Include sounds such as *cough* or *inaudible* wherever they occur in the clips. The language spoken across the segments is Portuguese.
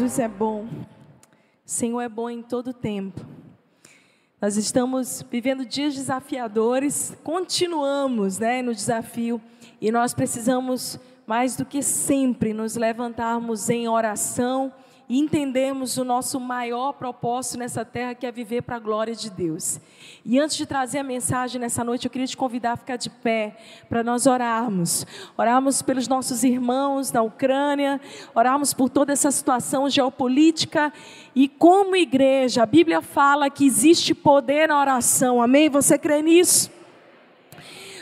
Jesus é bom. Senhor é bom em todo tempo. Nós estamos vivendo dias desafiadores, continuamos, né, no desafio e nós precisamos mais do que sempre nos levantarmos em oração e entendermos o nosso maior propósito nessa terra, que é viver para a glória de Deus. E antes de trazer a mensagem nessa noite, eu queria te convidar a ficar de pé para nós orarmos. Orarmos pelos nossos irmãos na Ucrânia, orarmos por toda essa situação geopolítica e como igreja, a Bíblia fala que existe poder na oração. Amém? Você crê nisso?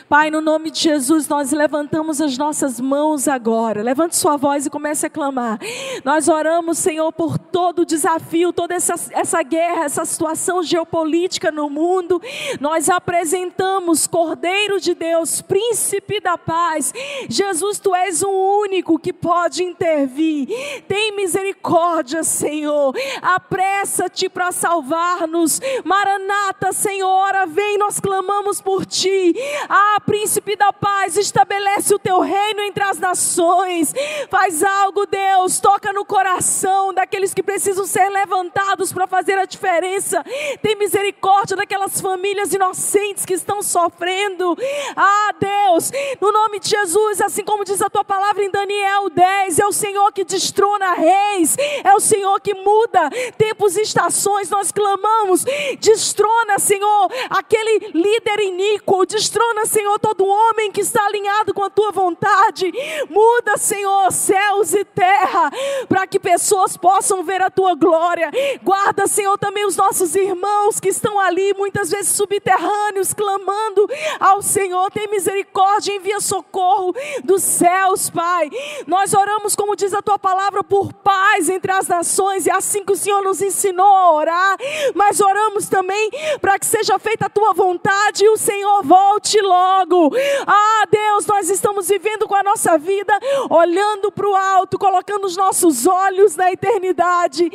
Pai, no nome de Jesus, nós levantamos as nossas mãos agora. Levante sua voz e comece a clamar. Nós oramos, Senhor, por todo o desafio, toda essa, essa guerra, essa situação geopolítica no mundo. Nós apresentamos Cordeiro de Deus, Príncipe da Paz. Jesus, tu és o único que pode intervir. Tem misericórdia, Senhor. Apressa-te para salvar-nos. Maranata, Senhora, vem, nós clamamos por ti. Ah, príncipe da paz, estabelece o teu reino entre as nações. Faz algo, Deus, toca no coração daqueles que precisam ser levantados para fazer a diferença. Tem misericórdia daquelas famílias inocentes que estão sofrendo. Ah, Deus, no nome de Jesus, assim como diz a tua palavra em Daniel 10, é o Senhor que destrona reis, é o Senhor que muda tempos e estações. Nós clamamos, destrona, Senhor, aquele líder iníquo, destrona, Senhor Senhor, todo homem que está alinhado com a tua vontade. Muda, Senhor, céus e terra, para que pessoas possam ver a tua glória. Guarda, Senhor, também os nossos irmãos que estão ali, muitas vezes subterrâneos, clamando ao Senhor. Tem misericórdia, envia socorro dos céus, Pai. Nós oramos, como diz a tua palavra, por paz entre as nações, e assim que o Senhor nos ensinou a orar, mas oramos também para que seja feita a tua vontade e o Senhor volte logo logo. Ah, Deus, nós estamos vivendo com a nossa vida olhando para o alto, colocando os nossos olhos na eternidade.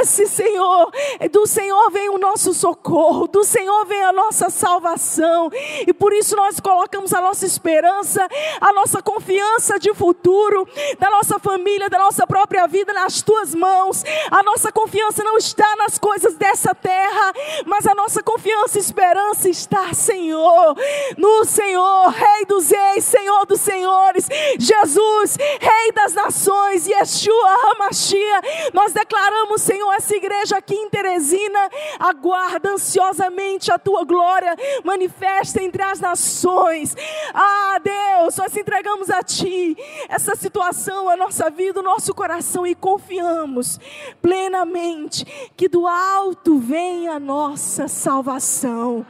Esse Senhor, do Senhor vem o nosso socorro, do Senhor vem a nossa salvação. E por isso nós colocamos a nossa esperança, a nossa confiança de futuro, da nossa família, da nossa própria vida nas tuas mãos. A nossa confiança não está nas coisas dessa terra, mas a nossa confiança e esperança está, Senhor, no Senhor, Rei dos Reis, Senhor dos Senhores, Jesus, Rei das Nações, Yeshua Hamashia. Nós declaramos, Senhor, essa igreja aqui em Teresina, aguarda ansiosamente a tua glória, manifesta entre as nações. Ah, Deus, nós entregamos a Ti essa situação, a nossa vida, o nosso coração e confiamos plenamente que do alto vem a nossa salvação,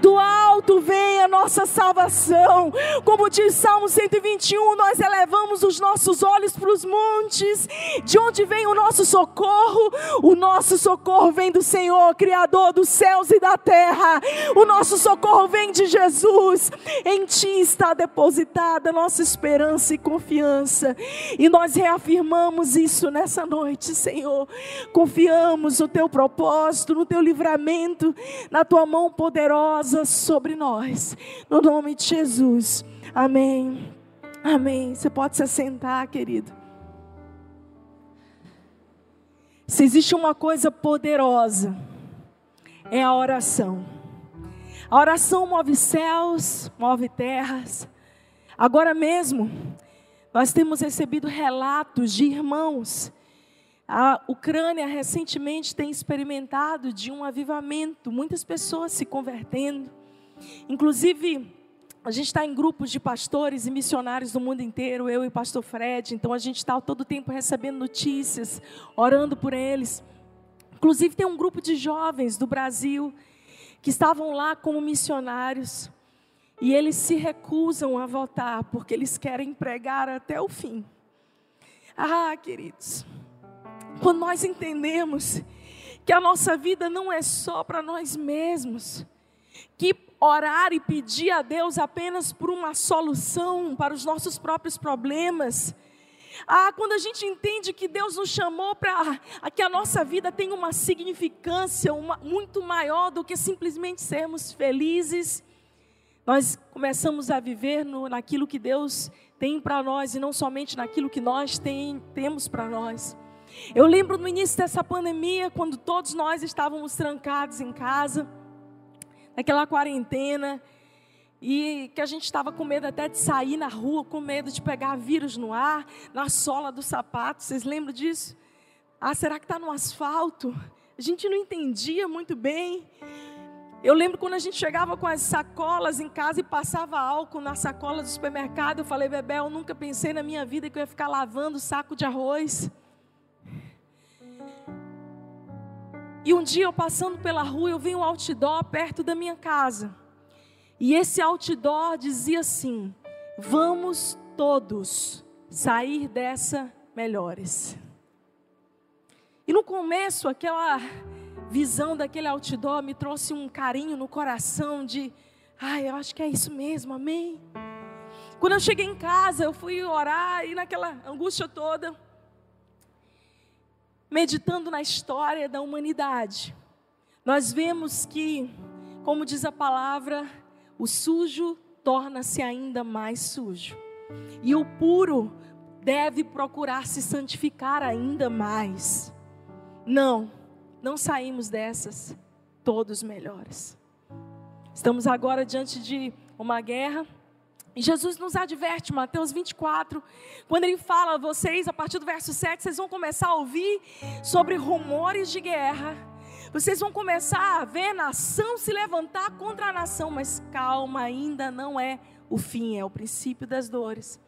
do alto vem a nossa salvação salvação. Como diz Salmo 121, nós elevamos os nossos olhos para os montes, de onde vem o nosso socorro? O nosso socorro vem do Senhor, Criador dos céus e da terra. O nosso socorro vem de Jesus. Em Ti está depositada nossa esperança e confiança. E nós reafirmamos isso nessa noite, Senhor. Confiamos no Teu propósito, no Teu livramento, na Tua mão poderosa sobre nós. No nome de Jesus. Amém. Amém. Você pode se assentar, querido. Se existe uma coisa poderosa, é a oração. A oração move céus, move terras. Agora mesmo, nós temos recebido relatos de irmãos. A Ucrânia recentemente tem experimentado de um avivamento, muitas pessoas se convertendo. Inclusive, a gente está em grupos de pastores e missionários do mundo inteiro, eu e o pastor Fred, então a gente está todo tempo recebendo notícias, orando por eles. Inclusive, tem um grupo de jovens do Brasil que estavam lá como missionários e eles se recusam a voltar porque eles querem pregar até o fim. Ah, queridos, quando nós entendemos que a nossa vida não é só para nós mesmos, que orar e pedir a Deus apenas por uma solução para os nossos próprios problemas. Ah, quando a gente entende que Deus nos chamou para que a nossa vida tenha uma significância uma, muito maior do que simplesmente sermos felizes, nós começamos a viver no, naquilo que Deus tem para nós e não somente naquilo que nós tem, temos para nós. Eu lembro no início dessa pandemia, quando todos nós estávamos trancados em casa, naquela quarentena, e que a gente estava com medo até de sair na rua, com medo de pegar vírus no ar, na sola do sapato. Vocês lembram disso? Ah, será que está no asfalto? A gente não entendia muito bem. Eu lembro quando a gente chegava com as sacolas em casa e passava álcool na sacola do supermercado. Eu falei, Bebel, eu nunca pensei na minha vida que eu ia ficar lavando saco de arroz. E um dia eu passando pela rua, eu vi um outdoor perto da minha casa. E esse outdoor dizia assim: Vamos todos sair dessa melhores. E no começo, aquela visão daquele outdoor me trouxe um carinho no coração de, ai, eu acho que é isso mesmo, amém. Quando eu cheguei em casa, eu fui orar e naquela angústia toda, meditando na história da humanidade, nós vemos que, como diz a palavra, o sujo torna-se ainda mais sujo, e o puro deve procurar se santificar ainda mais. Não, não saímos dessas todos melhores. Estamos agora diante de uma guerra. Jesus nos adverte, Mateus 24, quando ele fala, vocês, a partir do verso 7, vocês vão começar a ouvir sobre rumores de guerra. Vocês vão começar a ver nação se levantar contra a nação, mas calma, ainda não é o fim, é o princípio das dores.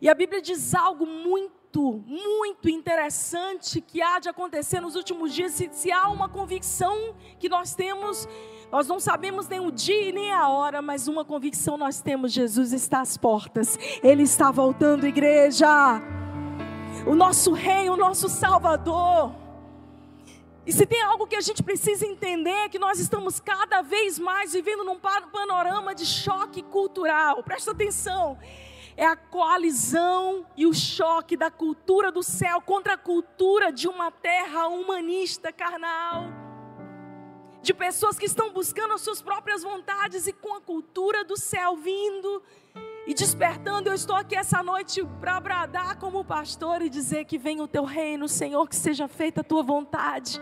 E a Bíblia diz algo muito muito, muito interessante que há de acontecer nos últimos dias. Se, se há uma convicção que nós temos, nós não sabemos nem o dia e nem a hora, mas uma convicção nós temos: Jesus está às portas, Ele está voltando, igreja. O nosso Rei, o nosso Salvador. E se tem algo que a gente precisa entender que nós estamos cada vez mais vivendo num panorama de choque cultural. Presta atenção é a coalizão e o choque da cultura do céu contra a cultura de uma terra humanista carnal. De pessoas que estão buscando as suas próprias vontades e com a cultura do céu vindo e despertando. Eu estou aqui essa noite para bradar como pastor e dizer que venha o teu reino, Senhor, que seja feita a tua vontade.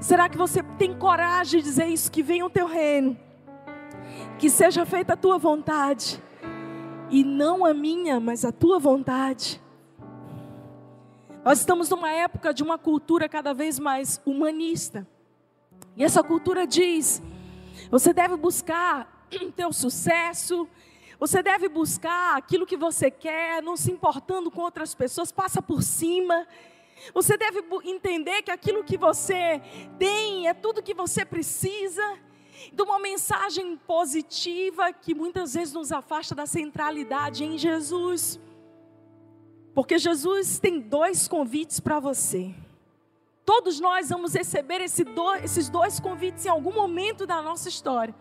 Será que você tem coragem de dizer isso? Que venha o teu reino, que seja feita a tua vontade e não a minha, mas a tua vontade. Nós estamos numa época de uma cultura cada vez mais humanista. E essa cultura diz: você deve buscar *clears throat* teu sucesso, você deve buscar aquilo que você quer, não se importando com outras pessoas, passa por cima. Você deve entender que aquilo que você tem é tudo que você precisa de uma mensagem positiva que muitas vezes nos afasta da centralidade em Jesus. Porque Jesus tem dois convites para você. Todos nós vamos receber esse do, esses dois convites em algum momento da nossa história.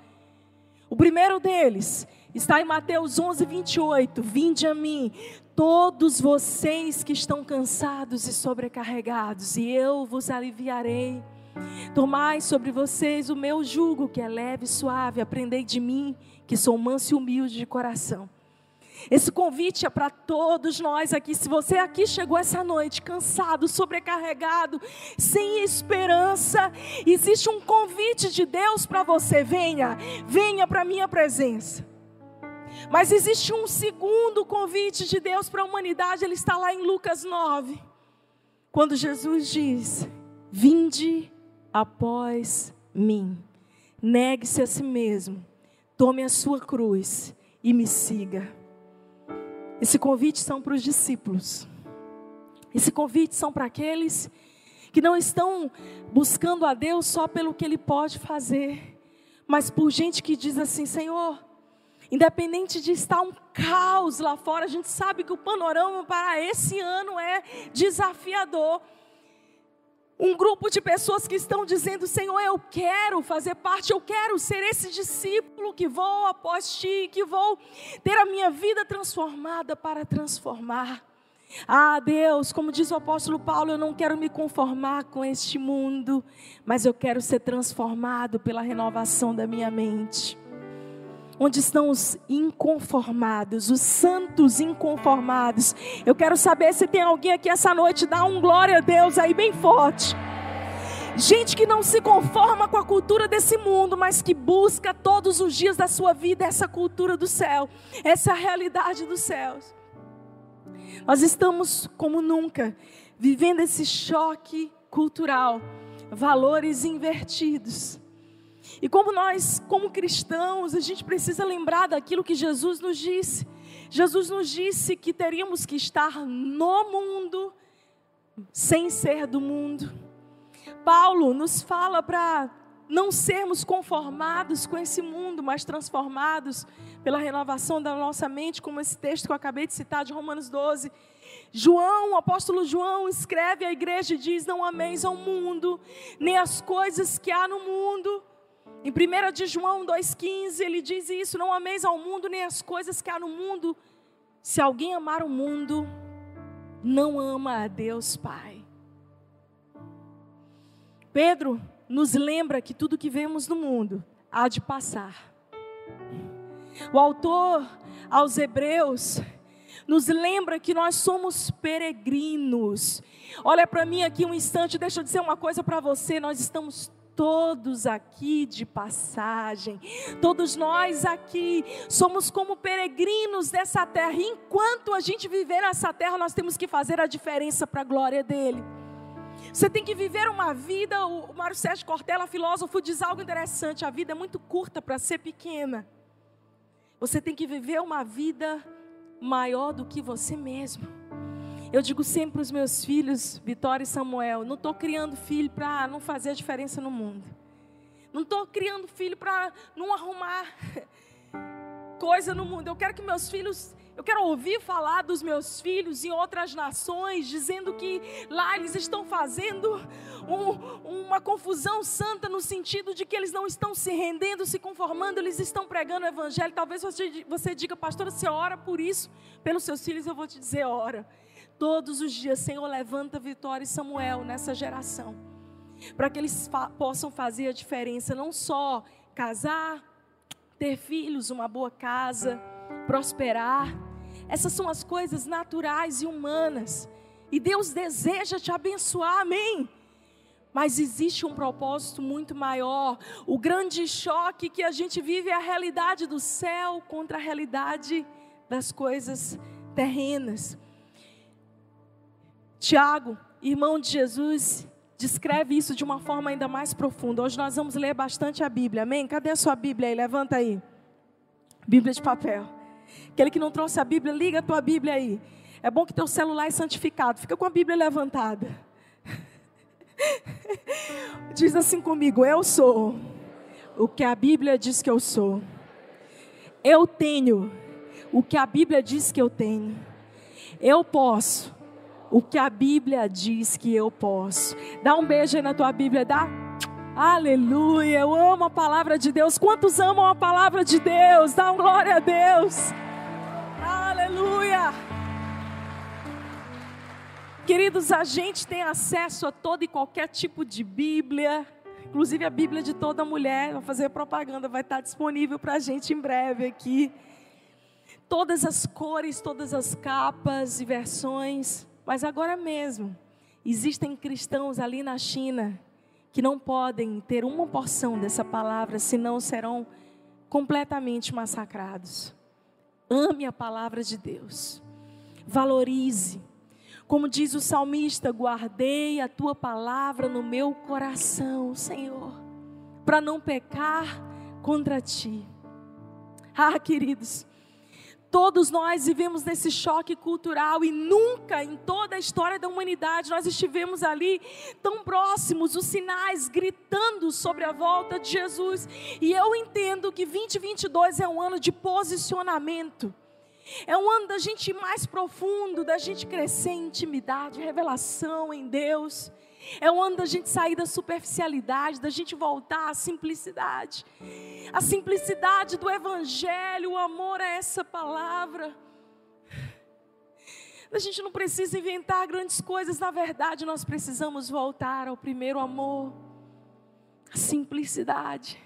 O primeiro deles está em Mateus 11, 28. Vinde a mim, todos vocês que estão cansados e sobrecarregados, e eu vos aliviarei. Tomai sobre vocês o meu jugo, que é leve e suave. Aprendei de mim, que sou manso e humilde de coração. Esse convite é para todos nós aqui. Se você aqui chegou essa noite cansado, sobrecarregado, sem esperança, existe um convite de Deus para você. Venha, venha para a minha presença. Mas existe um segundo convite de Deus para a humanidade, ele está lá em Lucas 9. Quando Jesus diz: Vinde após mim. Negue-se a si mesmo, tome a sua cruz e me siga. Esse convite são para os discípulos. Esse convite são para aqueles que não estão buscando a Deus só pelo que Ele pode fazer, mas por gente que diz assim: Senhor, independente de estar um caos lá fora, a gente sabe que o panorama para esse ano é desafiador um grupo de pessoas que estão dizendo: Senhor, eu quero fazer parte, eu quero ser esse discípulo que vou após ti, que vou ter a minha vida transformada para transformar. Ah, Deus, como diz o apóstolo Paulo, eu não quero me conformar com este mundo, mas eu quero ser transformado pela renovação da minha mente. Onde estão os inconformados, os santos inconformados. Eu quero saber se tem alguém aqui essa noite, dá um glória a Deus aí bem forte. Gente que não se conforma com a cultura desse mundo, mas que busca todos os dias da sua vida essa cultura do céu, essa realidade dos céus. Nós estamos como nunca vivendo esse choque cultural, valores invertidos. E como nós, como cristãos, a gente precisa lembrar daquilo que Jesus nos disse. Jesus nos disse que teríamos que estar no mundo, sem ser do mundo. Paulo nos fala para não sermos conformados com esse mundo, mas transformados pela renovação da nossa mente, como esse texto que eu acabei de citar de Romanos 12. João, o apóstolo João, escreve à igreja e diz: Não ameis ao mundo, nem as coisas que há no mundo. Em 1 de João 2,15, ele diz isso: Não ameis ao mundo, nem as coisas que há no mundo. Se alguém amar o mundo, não ama a Deus Pai. Pedro nos lembra que tudo que vemos no mundo há de passar. O autor aos Hebreus nos lembra que nós somos peregrinos. Olha para mim aqui um instante, deixa eu dizer uma coisa para você: nós estamos todos aqui de passagem, todos nós aqui somos como peregrinos dessa terra. E enquanto a gente viver nessa terra, nós temos que fazer a diferença para a glória dele. Você tem que viver uma vida. O Mário Sérgio Cortella, filósofo, diz algo interessante: a vida é muito curta para ser pequena. Você tem que viver uma vida maior do que você mesmo. Eu digo sempre para os meus filhos, Vitória e Samuel, não estou criando filho para não fazer a diferença no mundo. Não estou criando filho para não arrumar *laughs* coisa no mundo. Eu quero que meus filhos eu quero ouvir falar dos meus filhos em outras nações, dizendo que lá eles estão fazendo um, uma confusão santa no sentido de que eles não estão se rendendo, se conformando, eles estão pregando o evangelho. Talvez você, você diga, pastora, você ora por isso, pelos seus filhos, eu vou te dizer, ora. Todos os dias, Senhor, levanta Vitória e Samuel nessa geração, para que eles fa possam fazer a diferença, não só casar, ter filhos, uma boa casa, prosperar essas são as coisas naturais e humanas. E Deus deseja te abençoar, amém. Mas existe um propósito muito maior. O grande choque que a gente vive é a realidade do céu contra a realidade das coisas terrenas. Tiago, irmão de Jesus, descreve isso de uma forma ainda mais profunda. Hoje nós vamos ler bastante a Bíblia, amém? Cadê a sua Bíblia aí? Levanta aí. Bíblia de papel. Aquele que não trouxe a Bíblia, liga a tua Bíblia aí. É bom que teu celular é santificado. Fica com a Bíblia levantada. *laughs* Diz assim comigo: Eu sou o que a Bíblia diz que eu sou. Eu tenho o que a Bíblia diz que eu tenho. Eu posso o que a Bíblia diz que eu posso. Dá um beijo aí na tua Bíblia, dá. Aleluia, eu amo a palavra de Deus. Quantos amam a palavra de Deus? Dá um glória a Deus. Aleluia. Queridos, a gente tem acesso a todo e qualquer tipo de Bíblia, inclusive a Bíblia de toda mulher. Vou fazer propaganda, vai estar disponível para a gente em breve aqui. Todas as cores, todas as capas e versões. Mas agora mesmo, existem cristãos ali na China que não podem ter uma porção dessa palavra, senão serão completamente massacrados. Ame a palavra de Deus. Valorize. Como diz o salmista, guardei a tua palavra no meu coração, Senhor, para não pecar contra ti. Ah, queridos, Todos nós vivemos nesse choque cultural e nunca em toda a história da humanidade nós estivemos ali tão próximos, os sinais gritando sobre a volta de Jesus. E eu entendo que 2022 é um ano de posicionamento. É um ano da gente ir mais profundo, da gente crescer em intimidade, revelação em Deus. É um ano da gente sair da superficialidade, da gente voltar à simplicidade. A simplicidade do Evangelho, o amor a essa palavra. A gente não precisa inventar grandes coisas, na verdade, nós precisamos voltar ao primeiro amor, a simplicidade.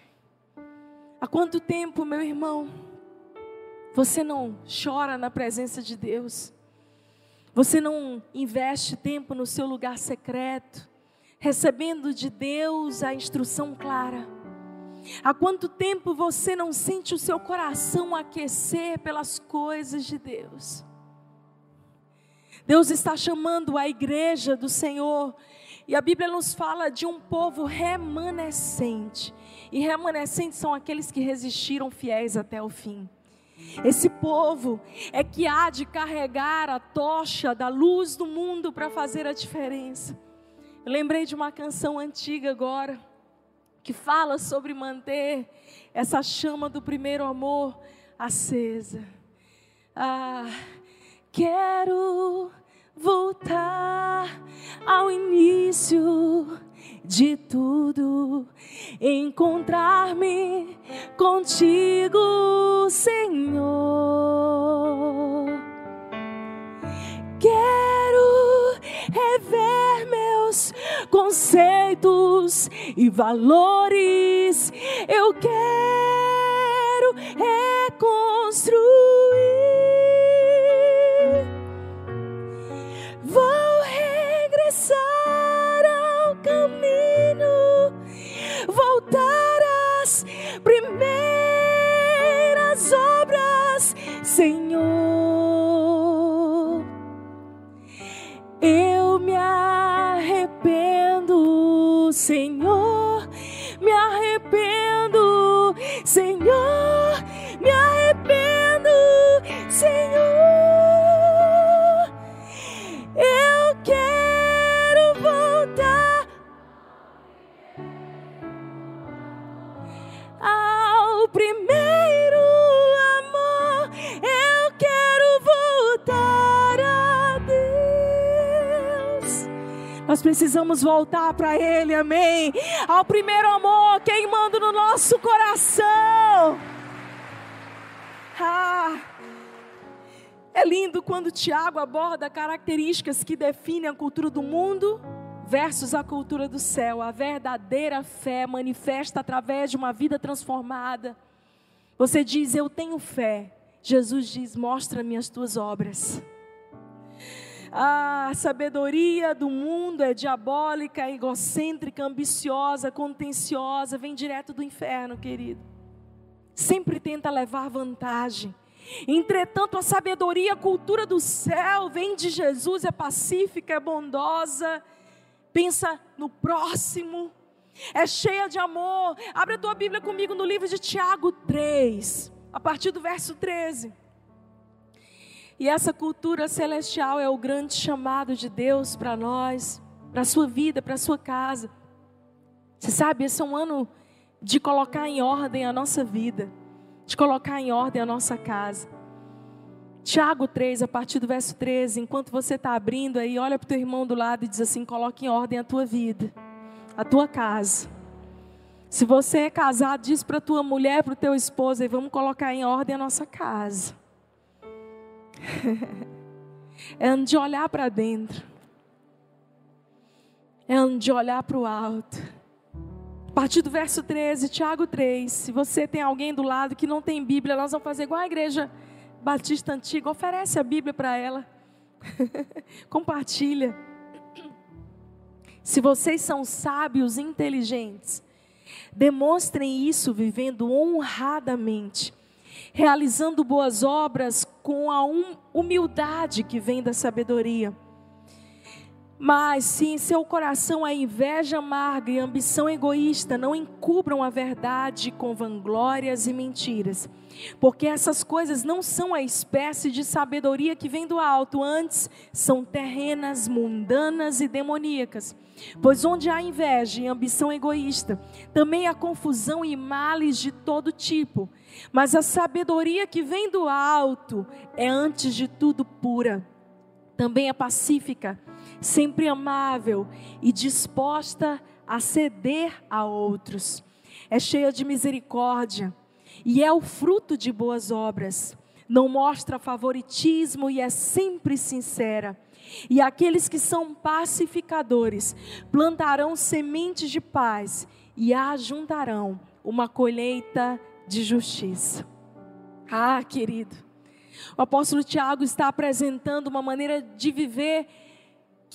Há quanto tempo, meu irmão? Você não chora na presença de Deus. Você não investe tempo no seu lugar secreto, recebendo de Deus a instrução clara. Há quanto tempo você não sente o seu coração aquecer pelas coisas de Deus? Deus está chamando a igreja do Senhor, e a Bíblia nos fala de um povo remanescente. E remanescentes são aqueles que resistiram fiéis até o fim. Esse povo é que há de carregar a tocha da luz do mundo para fazer a diferença. Eu lembrei de uma canção antiga agora que fala sobre manter essa chama do primeiro amor acesa. Ah, quero voltar ao início de tudo, encontrar-me contigo, Senhor. Quero rever meus conceitos e valores. Eu quero reconstruir. Senhor. Eu me arrependo, Senhor, me arrependo, Senhor, me arrependo, Senhor. Eu quero voltar ao primeiro precisamos voltar para Ele, amém? Ao primeiro amor queimando no nosso coração. Ah. É lindo quando Tiago aborda características que definem a cultura do mundo versus a cultura do céu. A verdadeira fé manifesta através de uma vida transformada. Você diz, Eu tenho fé. Jesus diz, Mostra-me as tuas obras. A sabedoria do mundo é diabólica, egocêntrica, ambiciosa, contenciosa, vem direto do inferno, querido. Sempre tenta levar vantagem. Entretanto, a sabedoria, a cultura do céu vem de Jesus, é pacífica, é bondosa, pensa no próximo, é cheia de amor. Abre a tua Bíblia comigo no livro de Tiago 3, a partir do verso 13. E essa cultura celestial é o grande chamado de Deus para nós, para a sua vida, para a sua casa. Você sabe, esse é um ano de colocar em ordem a nossa vida de colocar em ordem a nossa casa. Tiago 3, a partir do verso 13, enquanto você está abrindo aí, olha para o teu irmão do lado e diz assim: coloque em ordem a tua vida, a tua casa. Se você é casado, diz para tua mulher, para o teu esposo, e vamos colocar em ordem a nossa casa. *laughs* é de olhar para dentro. É de olhar para o alto. A partir do verso 13, Tiago 3. Se você tem alguém do lado que não tem Bíblia, nós vamos fazer igual a igreja Batista Antiga. Oferece a Bíblia para ela. *laughs* Compartilha. Se vocês são sábios e inteligentes, demonstrem isso vivendo honradamente, realizando boas obras com a humildade que vem da sabedoria. Mas se em seu coração há inveja amarga e ambição egoísta, não encubram a verdade com vanglórias e mentiras. Porque essas coisas não são a espécie de sabedoria que vem do alto, antes são terrenas, mundanas e demoníacas. Pois onde há inveja e ambição egoísta, também há confusão e males de todo tipo. Mas a sabedoria que vem do alto é antes de tudo pura, também é pacífica sempre amável e disposta a ceder a outros. É cheia de misericórdia e é o fruto de boas obras. Não mostra favoritismo e é sempre sincera. E aqueles que são pacificadores plantarão sementes de paz e ajuntarão uma colheita de justiça. Ah, querido, o apóstolo Tiago está apresentando uma maneira de viver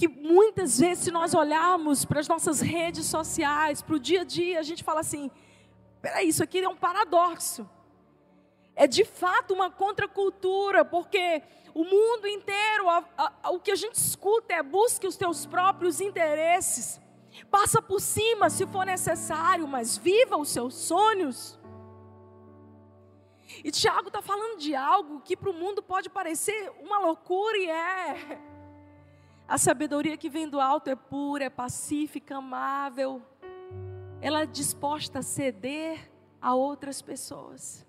que muitas vezes, se nós olharmos para as nossas redes sociais, para o dia a dia, a gente fala assim: peraí, isso aqui é um paradoxo. É de fato uma contracultura, porque o mundo inteiro, a, a, o que a gente escuta é busque os teus próprios interesses, passa por cima se for necessário, mas viva os seus sonhos. E Tiago está falando de algo que para o mundo pode parecer uma loucura e é. A sabedoria que vem do alto é pura, é pacífica, amável. Ela é disposta a ceder a outras pessoas.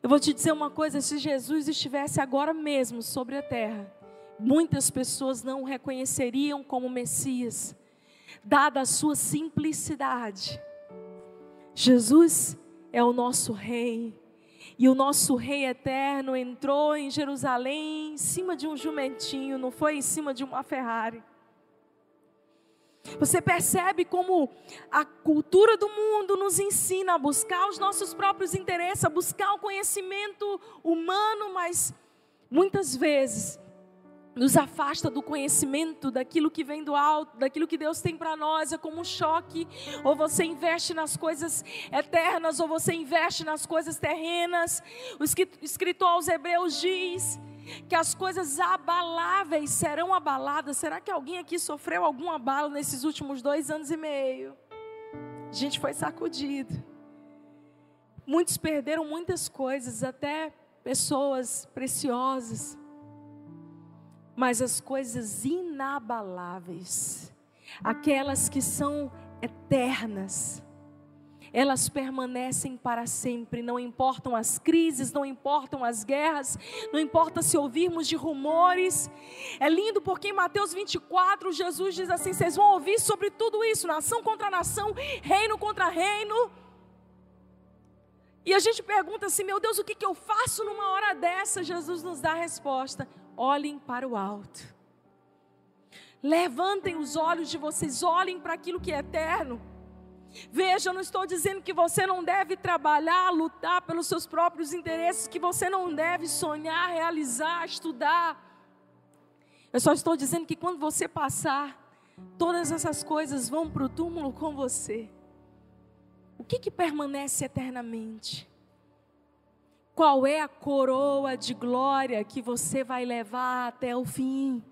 Eu vou te dizer uma coisa: se Jesus estivesse agora mesmo sobre a terra, muitas pessoas não o reconheceriam como Messias, dada a sua simplicidade. Jesus é o nosso Rei, e o nosso Rei eterno entrou em Jerusalém em cima de um jumentinho, não foi em cima de uma Ferrari. Você percebe como a cultura do mundo nos ensina a buscar os nossos próprios interesses, a buscar o conhecimento humano, mas muitas vezes nos afasta do conhecimento, daquilo que vem do alto, daquilo que Deus tem para nós, é como um choque. Ou você investe nas coisas eternas, ou você investe nas coisas terrenas. O escritor aos Hebreus diz que as coisas abaláveis serão abaladas. Será que alguém aqui sofreu algum abalo nesses últimos dois anos e meio? A gente foi sacudido. Muitos perderam muitas coisas, até pessoas preciosas mas as coisas inabaláveis, aquelas que são eternas, elas permanecem para sempre, não importam as crises, não importam as guerras, não importa se ouvirmos de rumores. É lindo porque em Mateus 24, Jesus diz assim: vocês vão ouvir sobre tudo isso, nação contra nação, reino contra reino. E a gente pergunta assim: meu Deus, o que, que eu faço numa hora dessa? Jesus nos dá a resposta: olhem para o alto. Levantem os olhos de vocês, olhem para aquilo que é eterno. Veja, eu não estou dizendo que você não deve trabalhar, lutar pelos seus próprios interesses, que você não deve sonhar, realizar, estudar. Eu só estou dizendo que quando você passar, todas essas coisas vão para o túmulo com você. O que, que permanece eternamente? Qual é a coroa de glória que você vai levar até o fim?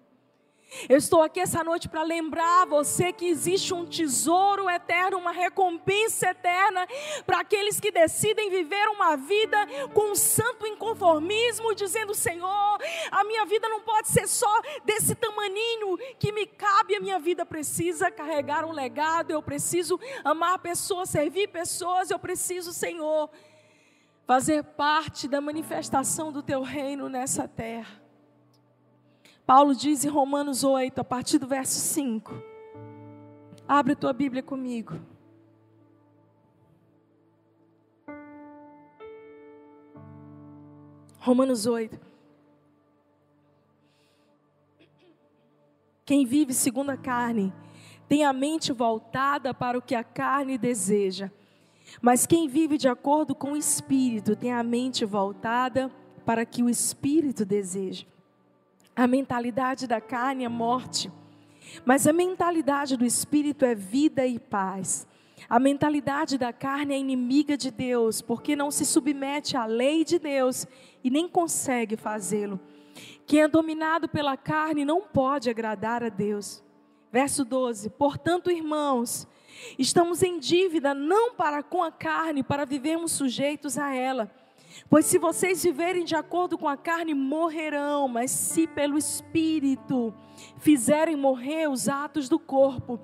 Eu estou aqui essa noite para lembrar você que existe um tesouro eterno, uma recompensa eterna para aqueles que decidem viver uma vida com um santo inconformismo, dizendo: Senhor, a minha vida não pode ser só desse tamaninho que me cabe, a minha vida precisa carregar um legado, eu preciso amar pessoas, servir pessoas, eu preciso, Senhor fazer parte da manifestação do teu reino nessa terra. Paulo diz em Romanos 8, a partir do verso 5. Abre tua Bíblia comigo. Romanos 8. Quem vive segundo a carne tem a mente voltada para o que a carne deseja mas quem vive de acordo com o Espírito tem a mente voltada para que o Espírito deseja. A mentalidade da carne é morte, mas a mentalidade do Espírito é vida e paz. A mentalidade da carne é inimiga de Deus, porque não se submete à lei de Deus e nem consegue fazê-lo. Quem é dominado pela carne não pode agradar a Deus. Verso 12: Portanto, irmãos, Estamos em dívida não para com a carne, para vivermos sujeitos a ela. Pois se vocês viverem de acordo com a carne, morrerão, mas se pelo Espírito fizerem morrer os atos do corpo,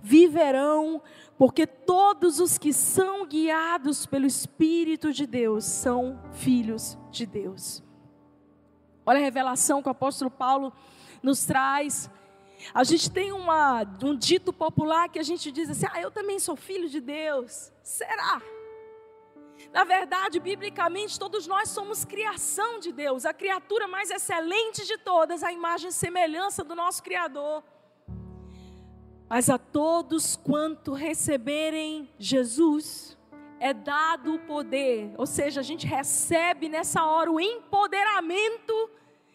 viverão, porque todos os que são guiados pelo Espírito de Deus são filhos de Deus. Olha a revelação que o apóstolo Paulo nos traz a gente tem uma, um dito popular que a gente diz assim: ah, eu também sou filho de Deus. Será? Na verdade, biblicamente, todos nós somos criação de Deus, a criatura mais excelente de todas, a imagem e semelhança do nosso Criador. Mas a todos quanto receberem Jesus, é dado o poder, ou seja, a gente recebe nessa hora o empoderamento.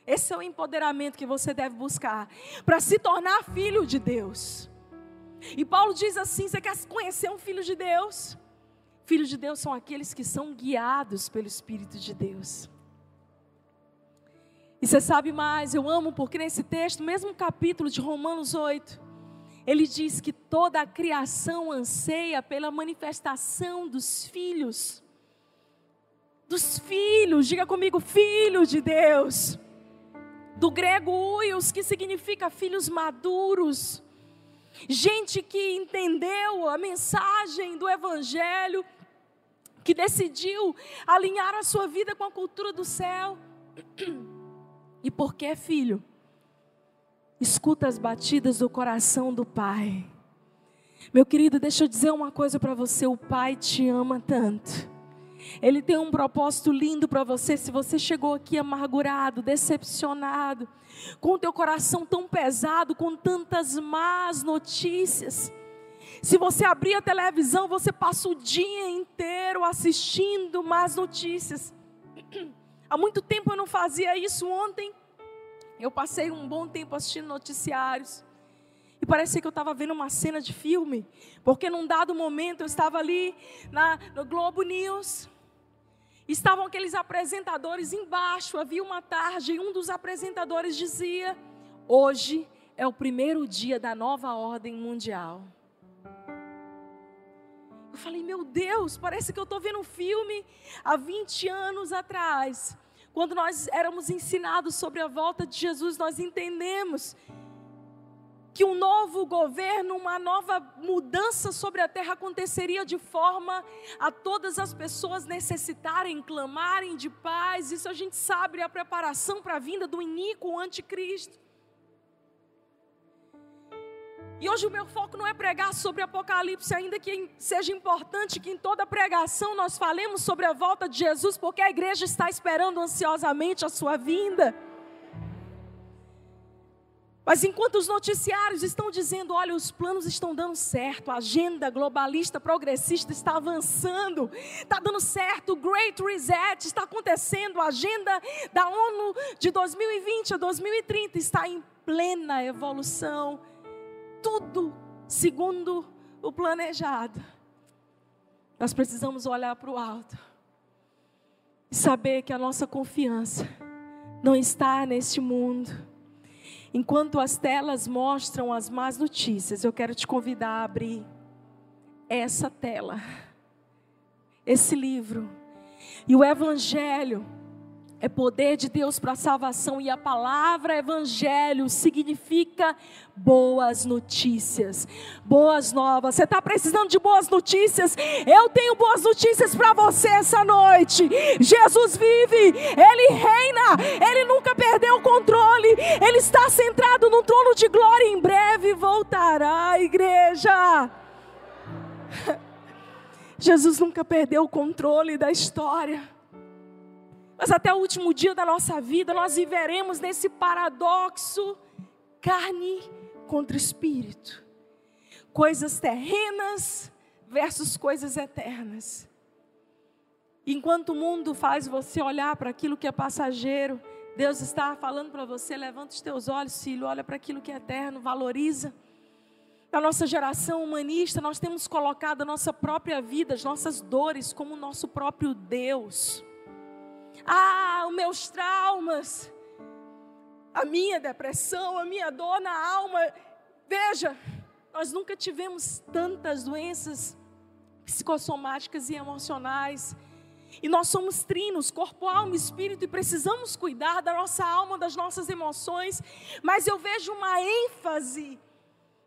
Esse é o empoderamento que você deve buscar para se tornar filho de Deus. E Paulo diz assim: você quer conhecer um filho de Deus? Filhos de Deus são aqueles que são guiados pelo Espírito de Deus. E você sabe mais, eu amo porque nesse texto, mesmo capítulo de Romanos 8, ele diz que toda a criação anseia pela manifestação dos filhos. Dos filhos, diga comigo, filhos de Deus. Do grego uios, que significa filhos maduros. Gente que entendeu a mensagem do Evangelho, que decidiu alinhar a sua vida com a cultura do céu. *clears throat* E porque é filho, escuta as batidas do coração do Pai. Meu querido, deixa eu dizer uma coisa para você: o Pai te ama tanto. Ele tem um propósito lindo para você. Se você chegou aqui amargurado, decepcionado, com o teu coração tão pesado, com tantas más notícias, se você abrir a televisão, você passa o dia inteiro assistindo más notícias. Há muito tempo eu não fazia isso. Ontem eu passei um bom tempo assistindo noticiários. E parecia que eu estava vendo uma cena de filme. Porque num dado momento eu estava ali na, no Globo News. Estavam aqueles apresentadores embaixo. Havia uma tarde e um dos apresentadores dizia: Hoje é o primeiro dia da nova ordem mundial. Eu falei, meu Deus, parece que eu estou vendo um filme há 20 anos atrás. Quando nós éramos ensinados sobre a volta de Jesus, nós entendemos que um novo governo, uma nova mudança sobre a terra aconteceria de forma a todas as pessoas necessitarem, clamarem de paz. Isso a gente sabe, é a preparação para a vinda do iníquo, anticristo. E hoje o meu foco não é pregar sobre Apocalipse, ainda que seja importante que em toda pregação nós falemos sobre a volta de Jesus, porque a igreja está esperando ansiosamente a sua vinda. Mas enquanto os noticiários estão dizendo, olha, os planos estão dando certo, a agenda globalista progressista está avançando, está dando certo, o Great Reset está acontecendo, a agenda da ONU de 2020 a 2030 está em plena evolução tudo segundo o planejado. Nós precisamos olhar para o alto e saber que a nossa confiança não está neste mundo. Enquanto as telas mostram as más notícias, eu quero te convidar a abrir essa tela, esse livro. E o Evangelho é poder de Deus para a salvação e a palavra evangelho significa boas notícias, boas novas. Você está precisando de boas notícias? Eu tenho boas notícias para você essa noite. Jesus vive, Ele reina, Ele nunca perdeu o controle, Ele está centrado no trono de glória e em breve voltará, igreja. *laughs* Jesus nunca perdeu o controle da história. Mas até o último dia da nossa vida, nós viveremos nesse paradoxo carne contra espírito. Coisas terrenas versus coisas eternas. Enquanto o mundo faz você olhar para aquilo que é passageiro, Deus está falando para você: levanta os teus olhos, filho, olha para aquilo que é eterno, valoriza. Na nossa geração humanista, nós temos colocado a nossa própria vida, as nossas dores, como o nosso próprio Deus. Ah, os meus traumas, a minha depressão, a minha dor na alma. Veja, nós nunca tivemos tantas doenças psicossomáticas e emocionais. E nós somos trinos, corpo, alma e espírito, e precisamos cuidar da nossa alma, das nossas emoções. Mas eu vejo uma ênfase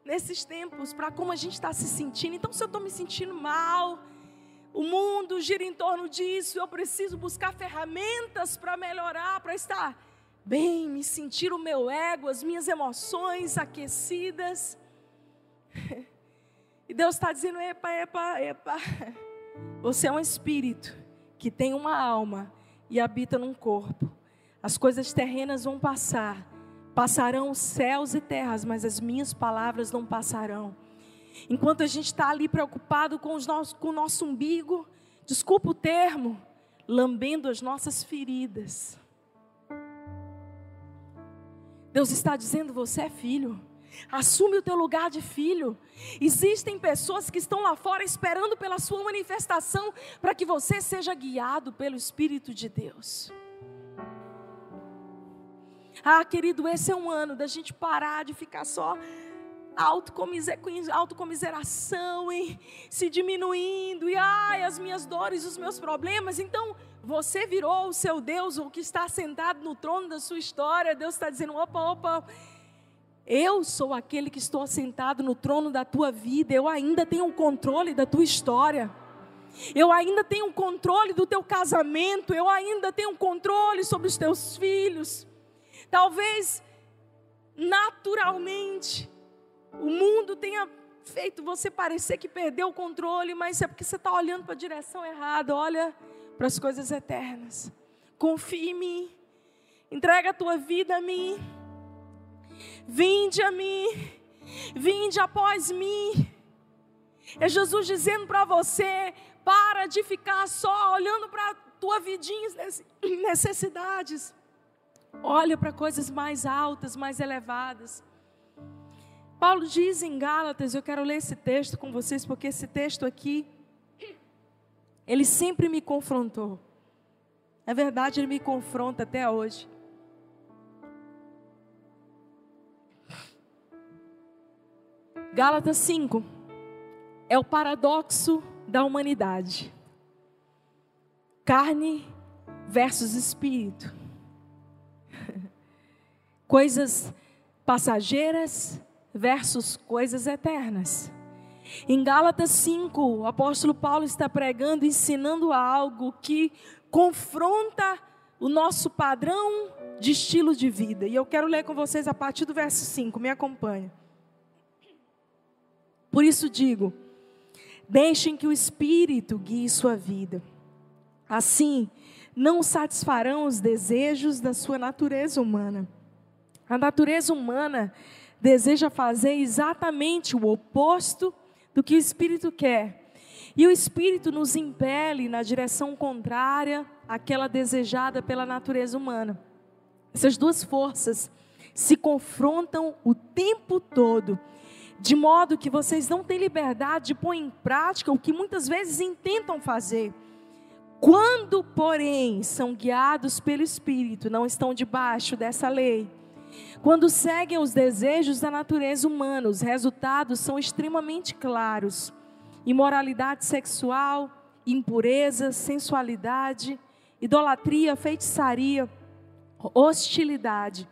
nesses tempos para como a gente está se sentindo. Então, se eu estou me sentindo mal, o mundo gira em torno disso. Eu preciso buscar ferramentas para melhorar, para estar bem, me sentir o meu ego, as minhas emoções aquecidas. *laughs* E Deus está dizendo: epa, epa, epa. *laughs* Você é um espírito que tem uma alma e habita num corpo. As coisas terrenas vão passar, passarão os céus e terras, mas as minhas palavras não passarão. Enquanto a gente está ali preocupado com, os nossos, com o nosso umbigo, desculpa o termo, lambendo as nossas feridas. Deus está dizendo: você é filho. Assume o teu lugar de filho. Existem pessoas que estão lá fora esperando pela sua manifestação para que você seja guiado pelo Espírito de Deus. Ah, querido, esse é um ano da gente parar de ficar só autocomiseração e se diminuindo e ai, as minhas dores, os meus problemas. Então, você virou o seu Deus, o que está sentado no trono da sua história. Deus está dizendo: opa, opa, eu sou aquele que estou sentado no trono da tua vida, eu ainda tenho o controle da tua história. Eu ainda tenho o controle do teu casamento, eu ainda tenho o controle sobre os teus filhos. Talvez naturalmente tenha feito você parecer que perdeu o controle, mas é porque você está olhando para a direção errada. Olha para as coisas eternas. Confie em mim. Entrega a tua vida a mim. Vinde a mim. Vinde após mim. É Jesus dizendo para você: para de ficar só olhando para a tua vidinha *clears throat* necessidades. Olha para coisas mais altas, mais elevadas. Paulo diz em Gálatas, eu quero ler esse texto com vocês, porque esse texto aqui, ele sempre me confrontou. É verdade, ele me confronta até hoje. Gálatas 5 é o paradoxo da humanidade. Carne versus espírito. *laughs* Coisas passageiras versus coisas eternas. Em Gálatas 5, o apóstolo Paulo está pregando, ensinando algo que confronta o nosso padrão de estilo de vida. E eu quero ler com vocês a partir do verso 5, me acompanha. Por isso digo: deixem que o Espírito guie sua vida. Assim, não satisfarão os desejos da sua natureza humana. A natureza humana deseja fazer exatamente o oposto do que o Espírito quer. E o Espírito nos impele na direção contrária àquela desejada pela natureza humana. Essas duas forças se confrontam o tempo todo, de modo que vocês não têm liberdade de pôr em prática o que muitas vezes intentam fazer. Quando, porém, são guiados pelo Espírito, não estão debaixo dessa lei quando seguem os desejos da natureza humana, os resultados são extremamente claros: imoralidade sexual, impureza, sensualidade, idolatria, feitiçaria, hostilidade,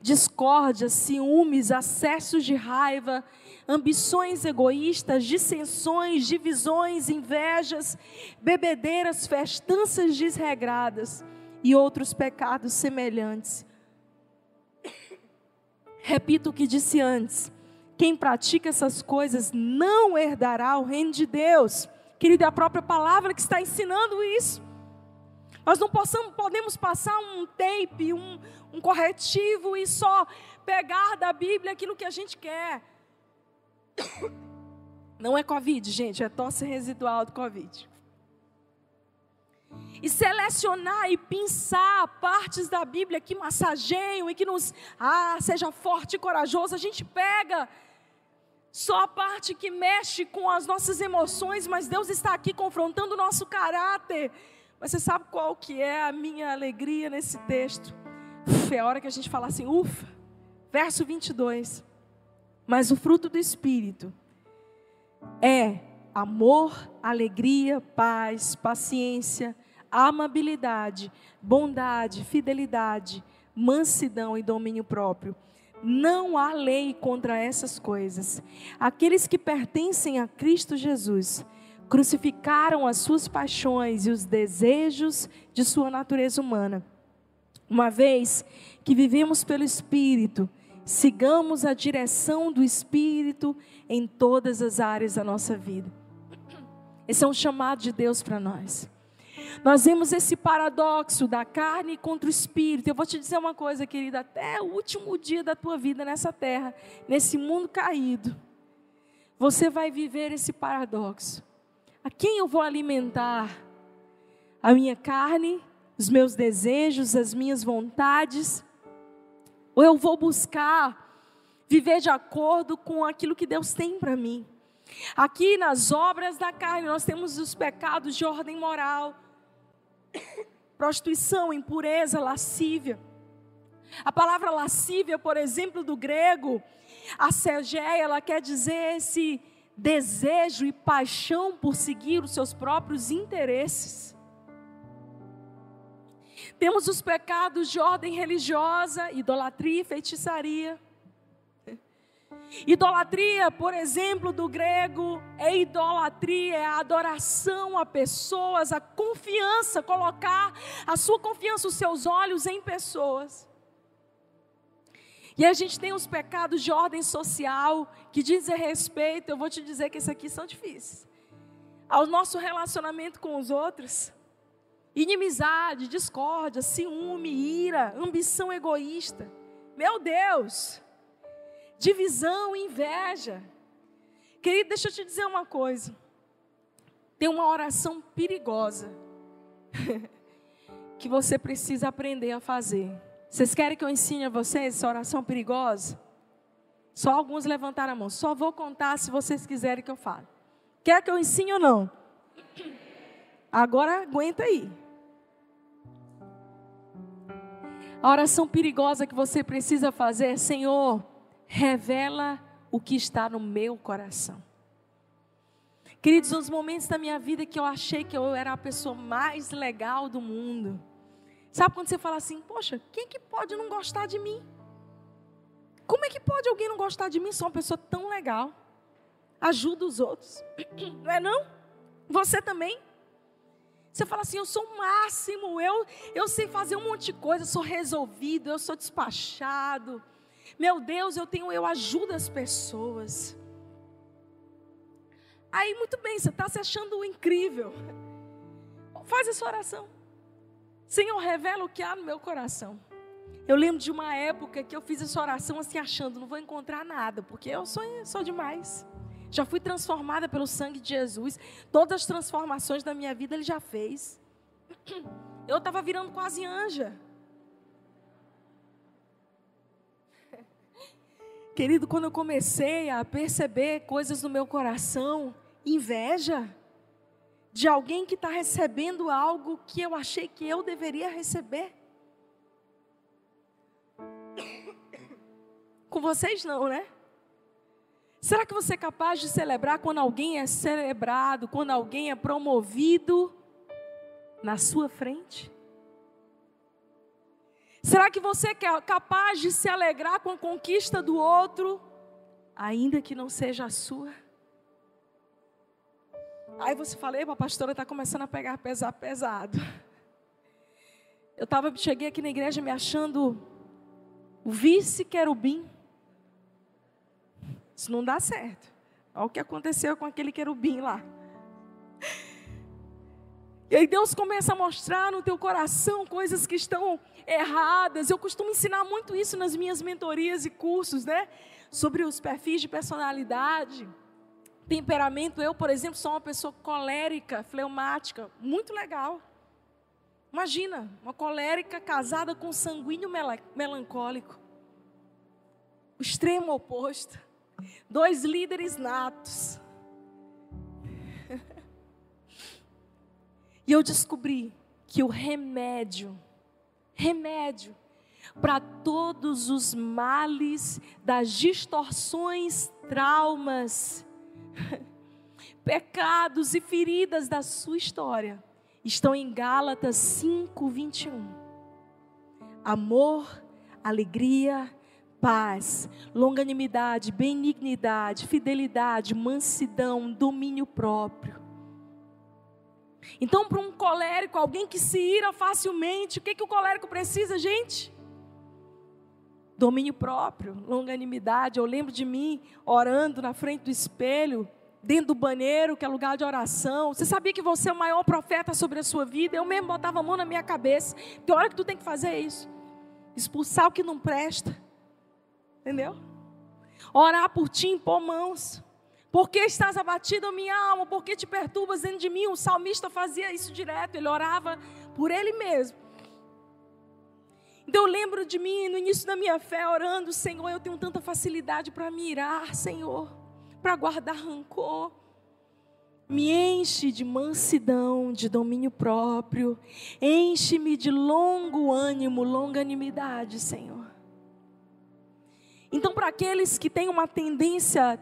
discórdia, ciúmes, acessos de raiva, ambições egoístas, dissensões, divisões, invejas, bebedeiras, festanças desregradas e outros pecados semelhantes Repito o que disse antes: quem pratica essas coisas não herdará o reino de Deus. Querida, é a própria palavra que está ensinando isso. Nós não possamos, podemos passar um tape, um, um corretivo e só pegar da Bíblia aquilo que a gente quer. *coughs* Não é Covid, gente, é tosse residual do Covid e selecionar e pensar partes da Bíblia que massageiam e que nos, ah, seja forte e corajoso. A gente pega só a parte que mexe com as nossas emoções, mas Deus está aqui confrontando o nosso caráter. Mas você sabe qual que é a minha alegria nesse texto? Uf, é a hora que a gente fala assim, ufa, verso 22. Mas o fruto do Espírito é amor, alegria, paz, paciência, amabilidade, bondade, fidelidade, mansidão e domínio próprio. Não há lei contra essas coisas. Aqueles que pertencem a Cristo Jesus crucificaram as suas paixões e os desejos de sua natureza humana. Uma vez que vivemos pelo Espírito, sigamos a direção do Espírito em todas as áreas da nossa vida. Esse é um chamado de Deus para nós. Nós vemos esse paradoxo da carne contra o espírito. Eu vou te dizer uma coisa, querida, até o último dia da tua vida nessa terra, nesse mundo caído, você vai viver esse paradoxo. A quem eu vou alimentar a minha carne, os meus desejos, as minhas vontades, ou eu vou buscar viver de acordo com aquilo que Deus tem para mim. Aqui nas obras da carne, nós temos os pecados de ordem moral, *coughs* prostituição, impureza, lascívia. A palavra lascívia, por exemplo, do grego, a sergeia, ela quer dizer esse desejo e paixão por seguir os seus próprios interesses. Temos os pecados de ordem religiosa, idolatria e feitiçaria. Idolatria, por exemplo, do grego, é idolatria, é a adoração a pessoas, a confiança, colocar a sua confiança, os seus olhos em pessoas. E a gente tem os pecados de ordem social que dizem respeito, eu vou te dizer que esses aqui são difíceis. Ao nosso relacionamento com os outros, inimizade, discórdia, ciúme, ira, ambição egoísta. Meu Deus! Divisão, inveja. Querido, deixa eu te dizer uma coisa. Tem uma oração perigosa *laughs* que você precisa aprender a fazer. Vocês querem que eu ensine a vocês essa oração perigosa? Só alguns levantaram a mão. Só vou contar se vocês quiserem que eu fale. Quer que eu ensine ou não? Agora aguenta aí. A oração perigosa que você precisa fazer é: Senhor, revela o que está no meu coração. Queridos, nos momentos da minha vida que eu achei que eu era a pessoa mais legal do mundo. Sabe quando você fala assim, poxa, quem que pode não gostar de mim? Como é que pode alguém não gostar de mim? Sou uma pessoa tão legal. Ajuda os outros. *clears throat* Não é não? Você também? Você fala assim, eu sou o máximo, eu, eu sei fazer um monte de coisa, sou resolvido, eu sou despachado. Meu Deus, eu tenho, eu ajudo as pessoas. Aí, muito bem, você está se achando incrível. Faz essa oração. Senhor, revela o que há no meu coração. Eu lembro de uma época que eu fiz essa oração assim, achando, não vou encontrar nada, porque eu sou, sou demais. Já fui transformada pelo sangue de Jesus. Todas as transformações da minha vida Ele já fez. Eu estava virando quase anja. Querido, quando eu comecei a perceber coisas no meu coração, inveja de alguém que está recebendo algo que eu achei que eu deveria receber. Com vocês não, né? Será que você é capaz de celebrar quando alguém é celebrado, quando alguém é promovido na sua frente? Será que você é capaz de se alegrar com a conquista do outro, ainda que não seja a sua? Aí você fala, a pastora está começando a pegar pesado. *laughs* Eu tava, cheguei aqui na igreja me achando o vice-querubim. Isso não dá certo. Olha o que aconteceu com aquele querubim lá. *laughs* E aí Deus começa a mostrar no teu coração coisas que estão erradas. Eu costumo ensinar muito isso nas minhas mentorias e cursos, né? Sobre os perfis de personalidade, temperamento. Eu, por exemplo, sou uma pessoa colérica, fleumática, muito legal. Imagina, uma colérica casada com um sanguíneo melancólico. O extremo oposto. Dois líderes natos. E eu descobri que o remédio, remédio para todos os males, das distorções, traumas, *laughs* pecados e feridas da sua história, estão em Gálatas 5, 21. Amor, alegria, paz, longanimidade, benignidade, fidelidade, mansidão, domínio próprio. Então, para um colérico, alguém que se ira facilmente, o que, que o colérico precisa, gente? Domínio próprio, longanimidade. Eu lembro de mim orando na frente do espelho, dentro do banheiro, que é lugar de oração. Você sabia que você é o maior profeta sobre a sua vida? Eu mesmo botava a mão na minha cabeça. Tem hora que tu tem que fazer isso. Expulsar o que não presta. Entendeu? Orar por ti, impor mãos. Por que estás abatido, minha alma? Por que te perturbas dentro de mim? O salmista fazia isso direto, ele orava por ele mesmo. Então eu lembro de mim no início da minha fé orando, Senhor, eu tenho tanta facilidade para mirar, Senhor, para guardar rancor. Me enche de mansidão, de domínio próprio, enche-me de longo ânimo, longanimidade, Senhor. Então, para aqueles que têm uma tendência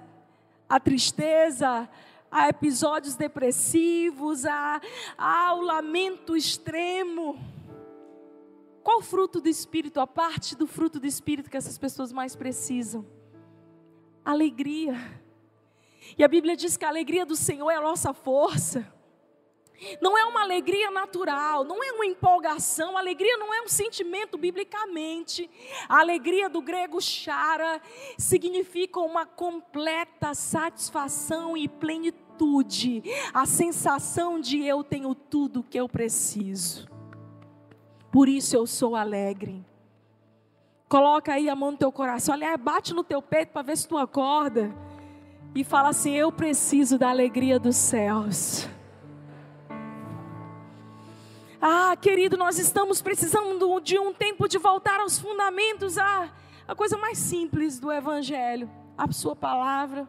a tristeza, a episódios depressivos, a, ao lamento extremo. Qual fruto do Espírito, a parte do fruto do Espírito que essas pessoas mais precisam? Alegria. E a Bíblia diz que a alegria do Senhor é a nossa força. Não é uma alegria natural, não é uma empolgação. Alegria não é um sentimento biblicamente. A alegria do grego chara significa uma completa satisfação e plenitude. A sensação de eu tenho tudo o que eu preciso. Por isso eu sou alegre. Coloca aí a mão no teu coração, olha, bate no teu peito para ver se tu acorda. E fala assim: Eu preciso da alegria dos céus. Ah, querido, nós estamos precisando de um tempo de voltar aos fundamentos, a, a coisa mais simples do Evangelho, a Sua palavra.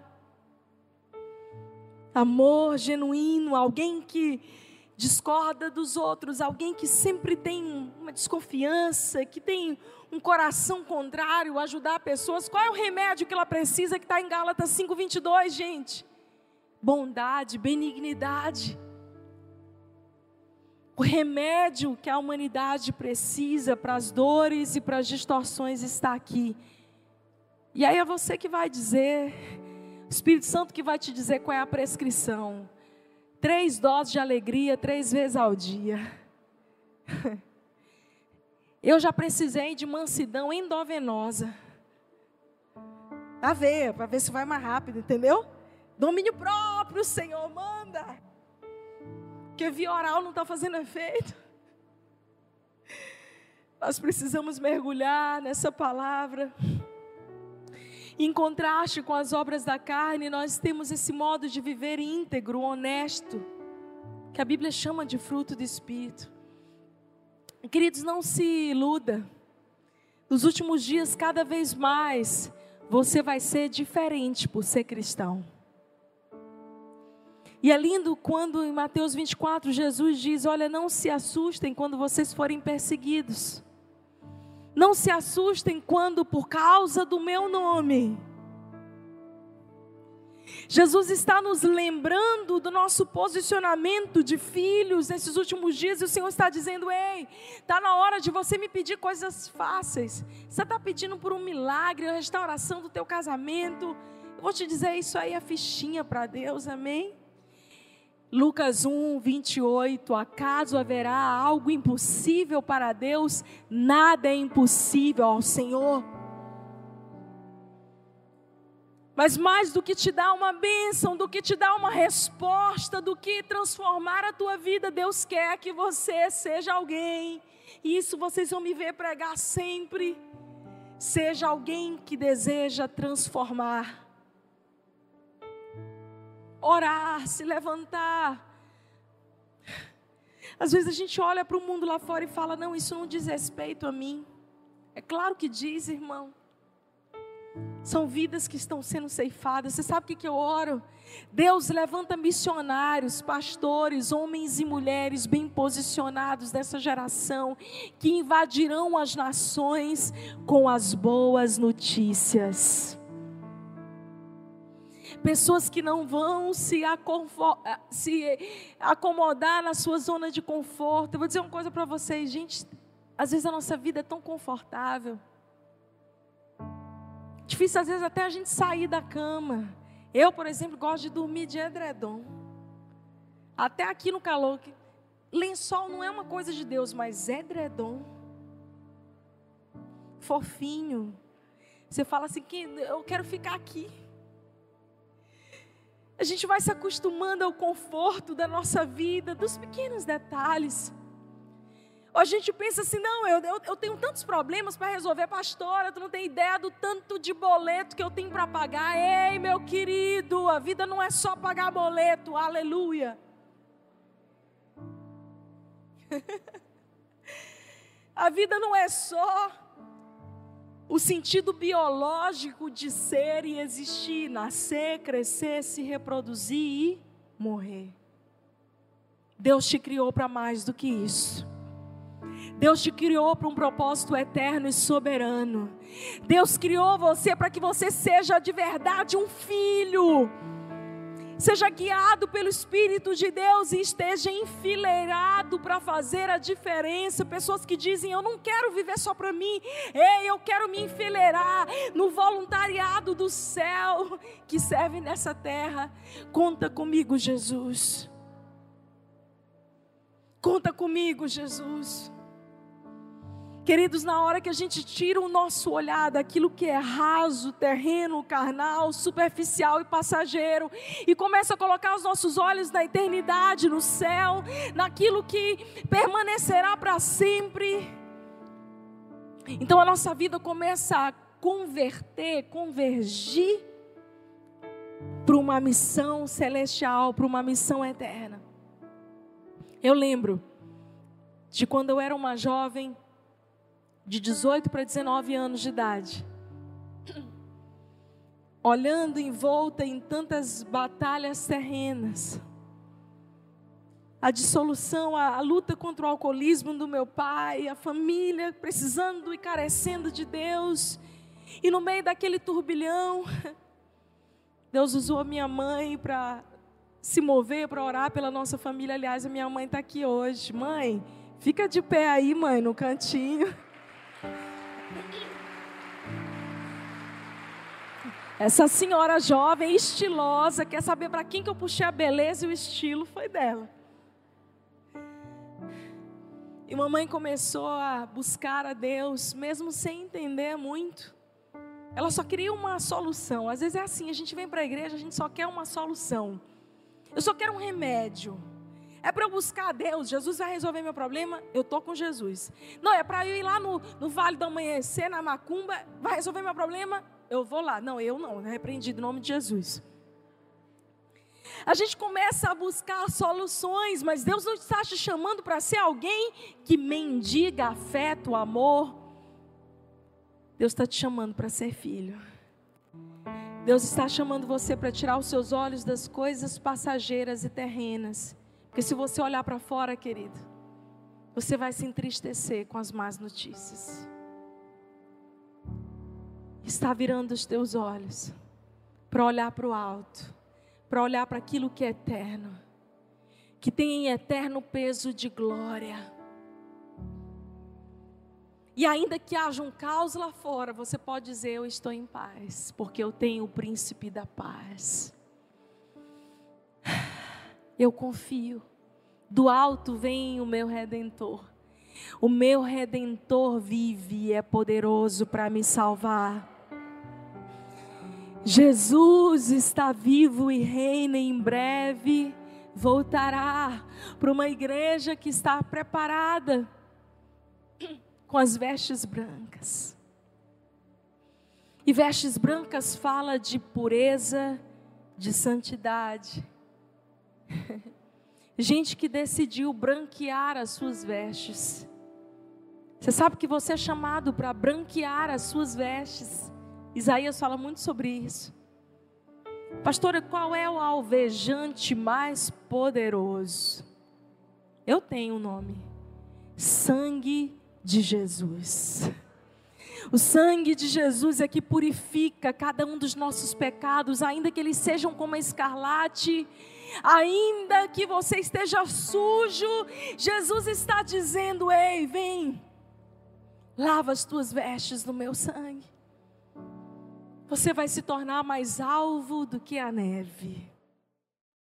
Amor genuíno, alguém que discorda dos outros, alguém que sempre tem uma desconfiança, que tem um coração contrário, ajudar pessoas. Qual é o remédio que ela precisa que está em Gálatas 5,22, gente? Bondade, benignidade. O remédio que a humanidade precisa para as dores e para as distorções está aqui. E aí é você que vai dizer, o Espírito Santo que vai te dizer qual é a prescrição. Três doses de alegria, três vezes ao dia. *laughs* Eu já precisei de mansidão endovenosa. Para ver, para ver se vai mais rápido, entendeu? Domínio próprio, Senhor, manda porque via oral não está fazendo efeito. Nós precisamos mergulhar nessa palavra. Em contraste com as obras da carne, nós temos esse modo de viver íntegro, honesto, que a Bíblia chama de fruto do Espírito. Queridos, não se iluda. Nos últimos dias, cada vez mais, você vai ser diferente por ser cristão. E é lindo quando em Mateus 24 Jesus diz: Olha, não se assustem quando vocês forem perseguidos. Não se assustem quando, por causa do meu nome, Jesus está nos lembrando do nosso posicionamento de filhos nesses últimos dias, e o Senhor está dizendo: Ei, está na hora de você me pedir coisas fáceis. Você está pedindo por um milagre, a restauração do teu casamento. Eu vou te dizer, isso aí é fichinha para Deus, amém? Lucas 1, 28. Acaso haverá algo impossível para Deus? Nada é impossível ao Senhor. Mas mais do que te dar uma bênção, do que te dar uma resposta, do que transformar a tua vida, Deus quer que você seja alguém. E isso vocês vão me ver pregar sempre. Seja alguém que deseja transformar orar, se levantar. Às vezes a gente olha para o mundo lá fora e fala: não, isso não diz respeito a mim. É claro que diz, irmão. São vidas que estão sendo ceifadas. Você sabe o que, que eu oro? Deus levanta missionários, pastores, homens e mulheres bem posicionados dessa geração, que invadirão as nações com as boas notícias pessoas que não vão se, se acomodar na sua zona de conforto. Eu vou dizer uma coisa para vocês, gente. Às vezes a nossa vida é tão confortável. Difícil às vezes até a gente sair da cama. Eu, por exemplo, gosto de dormir de edredom. Até aqui no calor. Lençol não é uma coisa de Deus, mas edredom. Fofinho. Você fala assim que eu quero ficar aqui. A gente vai se acostumando ao conforto da nossa vida, dos pequenos detalhes. Ou a gente pensa assim, não, eu, eu, eu tenho tantos problemas para resolver, pastora, tu não tem ideia do tanto de boleto que eu tenho para pagar. Ei, meu querido, a vida não é só pagar boleto, aleluia. *laughs* a vida não é só o sentido biológico de ser e existir, nascer, crescer, se reproduzir e morrer. Deus te criou para mais do que isso. Deus te criou para um propósito eterno e soberano. Deus criou você para que você seja de verdade um filho. Seja guiado pelo Espírito de Deus e esteja enfileirado para fazer a diferença. Pessoas que dizem: Eu não quero viver só para mim, ei, eu quero me enfileirar no voluntariado do céu que serve nessa terra. Conta comigo, Jesus. Conta comigo, Jesus. Queridos, na hora que a gente tira o nosso olhar daquilo que é raso, terreno, carnal, superficial e passageiro, e começa a colocar os nossos olhos na eternidade, no céu, naquilo que permanecerá para sempre, então a nossa vida começa a converter, convergir para uma missão celestial, para uma missão eterna. Eu lembro de quando eu era uma jovem de 18 para 19 anos de idade, *clears throat* olhando em volta em tantas batalhas terrenas, a dissolução, a, a, luta contra o alcoolismo do meu pai, a família precisando e carecendo de Deus, e no meio daquele turbilhão, *laughs* Deus usou a minha mãe para se mover para orar pela nossa família. Aliás, a minha mãe está aqui hoje. Mãe, fica de pé aí, mãe, no cantinho. *laughs* Essa senhora jovem, estilosa, quer saber para quem que eu puxei a beleza e o estilo? Foi dela. E mamãe começou a buscar a Deus, mesmo sem entender muito. Ela só queria uma solução. Às vezes é assim, a gente vem para a igreja, a gente só quer uma solução. Eu só quero um remédio. É para eu buscar a Deus. Jesus vai resolver meu problema. Eu estou com Jesus. Não, é para eu ir lá no, no Vale do Amanhecer, na Macumba. Vai resolver meu problema? Eu vou lá. Não, eu não. Repreendi no nome de Jesus. A gente começa a buscar soluções, mas Deus não está te chamando para ser alguém que mendiga afeto, amor. Deus está te chamando para ser filho. Deus está chamando você para tirar os seus olhos das coisas passageiras e terrenas. Porque se você olhar para fora, querido, você vai se entristecer com as más notícias. Está virando os teus olhos para olhar para o alto, para olhar para aquilo que é eterno, que tem em eterno peso de glória. E ainda que haja um caos lá fora, você pode dizer: Eu estou em paz, porque eu tenho o príncipe da paz. Eu confio. Do alto vem o meu redentor. O meu redentor vive e é poderoso para me salvar. Jesus está vivo e reina em breve. Voltará para uma igreja que está preparada *clears throat* com as vestes brancas. E vestes brancas fala de pureza, de santidade. *laughs* Gente que decidiu branquear as suas vestes. Você sabe que você é chamado para branquear as suas vestes. Isaías fala muito sobre isso. Pastora, qual é o alvejante mais poderoso? Eu tenho um nome: sangue de Jesus. O sangue de Jesus é que purifica cada um dos nossos pecados, ainda que eles sejam como a escarlate, ainda que você esteja sujo, Jesus está dizendo: Ei, vem, lava as tuas vestes no meu sangue. Você vai se tornar mais alvo do que a neve.